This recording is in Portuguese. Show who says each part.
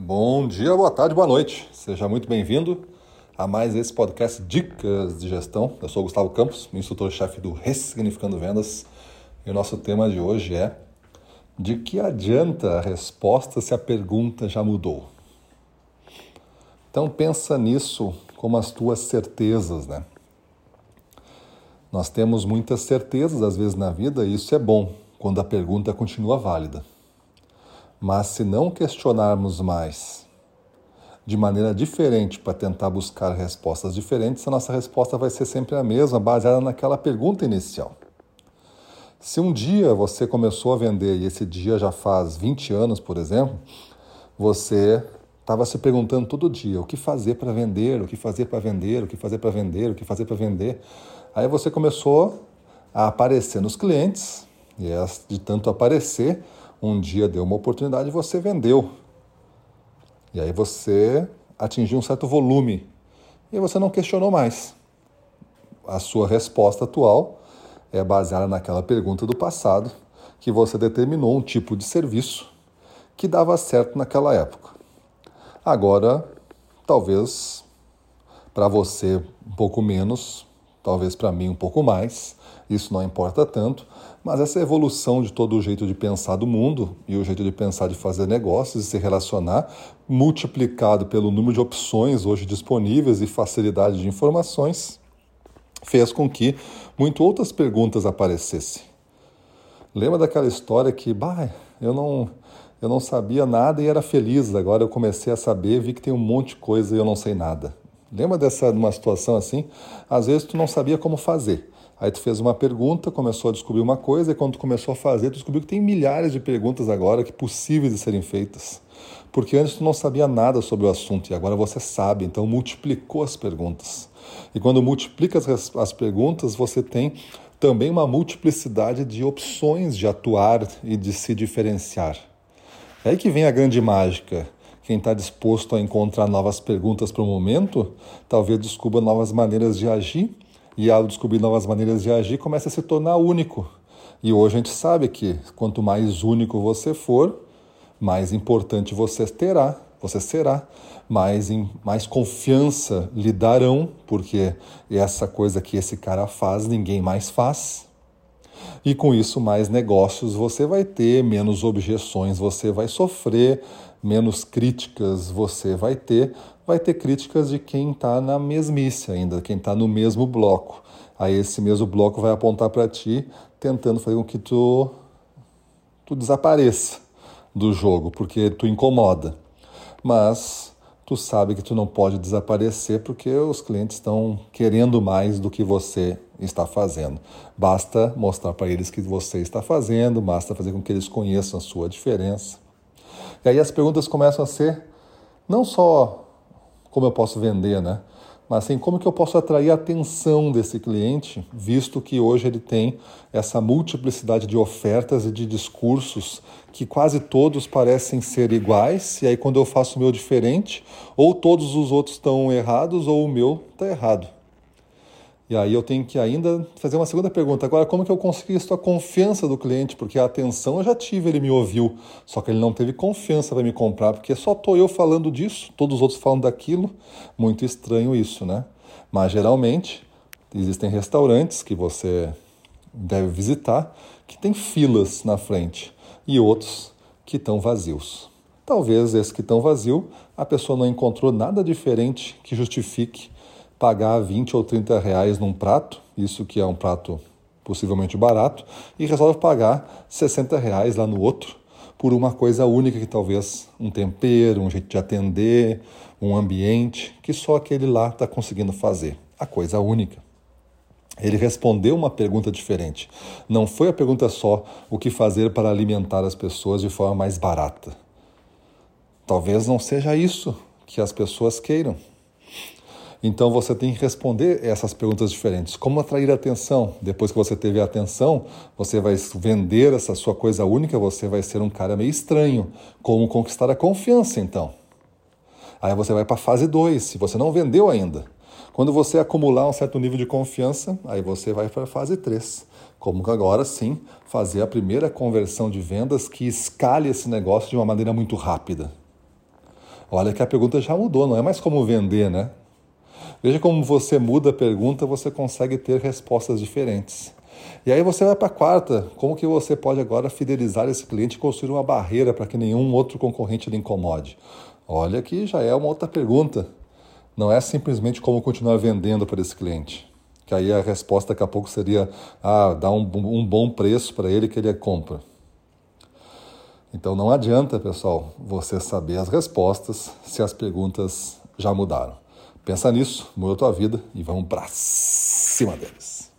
Speaker 1: Bom dia, boa tarde, boa noite. Seja muito bem-vindo a mais esse podcast Dicas de Gestão. Eu sou Gustavo Campos, instrutor-chefe do Ressignificando Vendas. E o nosso tema de hoje é de que adianta a resposta se a pergunta já mudou? Então pensa nisso como as tuas certezas, né? Nós temos muitas certezas às vezes na vida e isso é bom quando a pergunta continua válida. Mas se não questionarmos mais de maneira diferente para tentar buscar respostas diferentes, a nossa resposta vai ser sempre a mesma, baseada naquela pergunta inicial. Se um dia você começou a vender e esse dia já faz 20 anos, por exemplo, você estava se perguntando todo dia o que fazer para vender, o que fazer para vender, o que fazer para vender, o que fazer para vender. Aí você começou a aparecer nos clientes e de tanto aparecer, um dia deu uma oportunidade e você vendeu. E aí você atingiu um certo volume e você não questionou mais. A sua resposta atual é baseada naquela pergunta do passado que você determinou um tipo de serviço que dava certo naquela época. Agora, talvez para você um pouco menos, talvez para mim um pouco mais, isso não importa tanto, mas essa evolução de todo o jeito de pensar do mundo e o jeito de pensar de fazer negócios e se relacionar, multiplicado pelo número de opções hoje disponíveis e facilidade de informações, fez com que muito outras perguntas aparecessem. Lembra daquela história que, bah, eu não, eu não sabia nada e era feliz, agora eu comecei a saber, vi que tem um monte de coisa e eu não sei nada. Lembra dessa uma situação assim? Às vezes tu não sabia como fazer. Aí tu fez uma pergunta, começou a descobrir uma coisa, e quando tu começou a fazer, tu descobriu que tem milhares de perguntas agora que possíveis de serem feitas. Porque antes tu não sabia nada sobre o assunto e agora você sabe, então multiplicou as perguntas. E quando multiplica as, as perguntas, você tem também uma multiplicidade de opções de atuar e de se diferenciar. É aí que vem a grande mágica. Quem está disposto a encontrar novas perguntas para o momento, talvez descubra novas maneiras de agir e ao descobrir novas maneiras de agir, começa a se tornar único. E hoje a gente sabe que quanto mais único você for, mais importante você terá, você será, mais, em, mais confiança lhe darão, porque essa coisa que esse cara faz, ninguém mais faz. E com isso, mais negócios você vai ter, menos objeções você vai sofrer, menos críticas você vai ter, vai ter críticas de quem está na mesmice ainda, quem está no mesmo bloco. Aí esse mesmo bloco vai apontar para ti, tentando fazer com que tu, tu desapareça do jogo, porque tu incomoda. Mas tu sabe que tu não pode desaparecer porque os clientes estão querendo mais do que você está fazendo. Basta mostrar para eles que você está fazendo, basta fazer com que eles conheçam a sua diferença. E aí as perguntas começam a ser não só como eu posso vender, né? Mas assim, como que eu posso atrair a atenção desse cliente, visto que hoje ele tem essa multiplicidade de ofertas e de discursos que quase todos parecem ser iguais, e aí quando eu faço o meu diferente, ou todos os outros estão errados ou o meu está errado. E aí eu tenho que ainda fazer uma segunda pergunta. Agora, como que eu consegui a confiança do cliente? Porque a atenção eu já tive, ele me ouviu, só que ele não teve confiança para me comprar, porque só estou eu falando disso, todos os outros falam daquilo. Muito estranho isso, né? Mas geralmente existem restaurantes que você deve visitar que tem filas na frente e outros que estão vazios. Talvez esse que estão vazio, a pessoa não encontrou nada diferente que justifique pagar 20 ou 30 reais num prato, isso que é um prato possivelmente barato, e resolve pagar 60 reais lá no outro por uma coisa única que talvez um tempero, um jeito de atender, um ambiente que só aquele lá está conseguindo fazer. A coisa única. Ele respondeu uma pergunta diferente. Não foi a pergunta só o que fazer para alimentar as pessoas de forma mais barata. Talvez não seja isso que as pessoas queiram. Então você tem que responder essas perguntas diferentes. Como atrair atenção? Depois que você teve a atenção, você vai vender essa sua coisa única, você vai ser um cara meio estranho. Como conquistar a confiança, então? Aí você vai para a fase 2, se você não vendeu ainda. Quando você acumular um certo nível de confiança, aí você vai para a fase 3. Como agora sim fazer a primeira conversão de vendas que escale esse negócio de uma maneira muito rápida. Olha que a pergunta já mudou, não é mais como vender, né? Veja como você muda a pergunta, você consegue ter respostas diferentes. E aí você vai para a quarta, como que você pode agora fidelizar esse cliente e construir uma barreira para que nenhum outro concorrente lhe incomode? Olha que já é uma outra pergunta. Não é simplesmente como continuar vendendo para esse cliente. Que aí a resposta daqui a pouco seria ah, dar um, um bom preço para ele que ele compra. Então não adianta, pessoal, você saber as respostas se as perguntas já mudaram. Pensa nisso, muda a tua vida e vamos para cima deles.